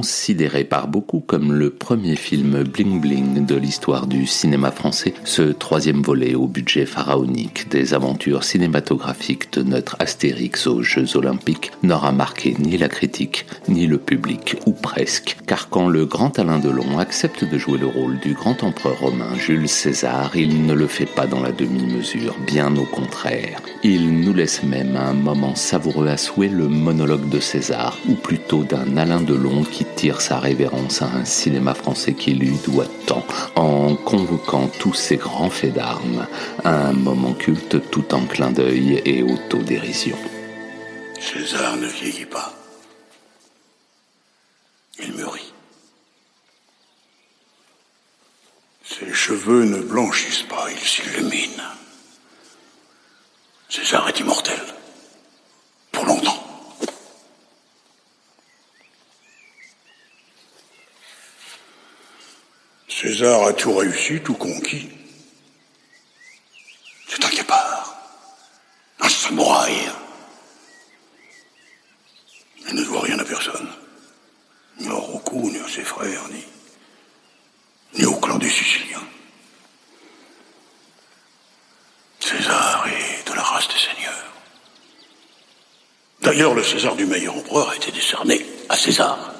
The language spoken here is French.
considéré par beaucoup comme le premier film bling bling de l'histoire du cinéma français, ce troisième volet au budget pharaonique des aventures cinématographiques de notre Astérix aux Jeux Olympiques n'aura marqué ni la critique ni le public, ou presque, car quand le grand Alain Delon accepte de jouer le rôle du grand empereur romain Jules César, il ne le fait pas dans la demi-mesure, bien au contraire. Il nous laisse même un moment savoureux à souhait le monologue de César, ou plutôt d'un Alain Delon qui tire sa révérence à un cinéma français qui lui doit tant, en convoquant tous ses grands faits d'armes, un moment culte tout en clin d'œil et autodérision. César ne vieillit pas. Il mûrit. Ses cheveux ne blanchissent pas, ils s'illuminent. César est immortel. Pour longtemps. César a tout réussi, tout conquis. C'est un guépard. Un samouraï. Il ne doit rien à personne. Ni au Roku, ni à ses frères, ni, ni au clan des Siciliens. César est de la race des seigneurs. D'ailleurs, le César du meilleur empereur a été décerné à César.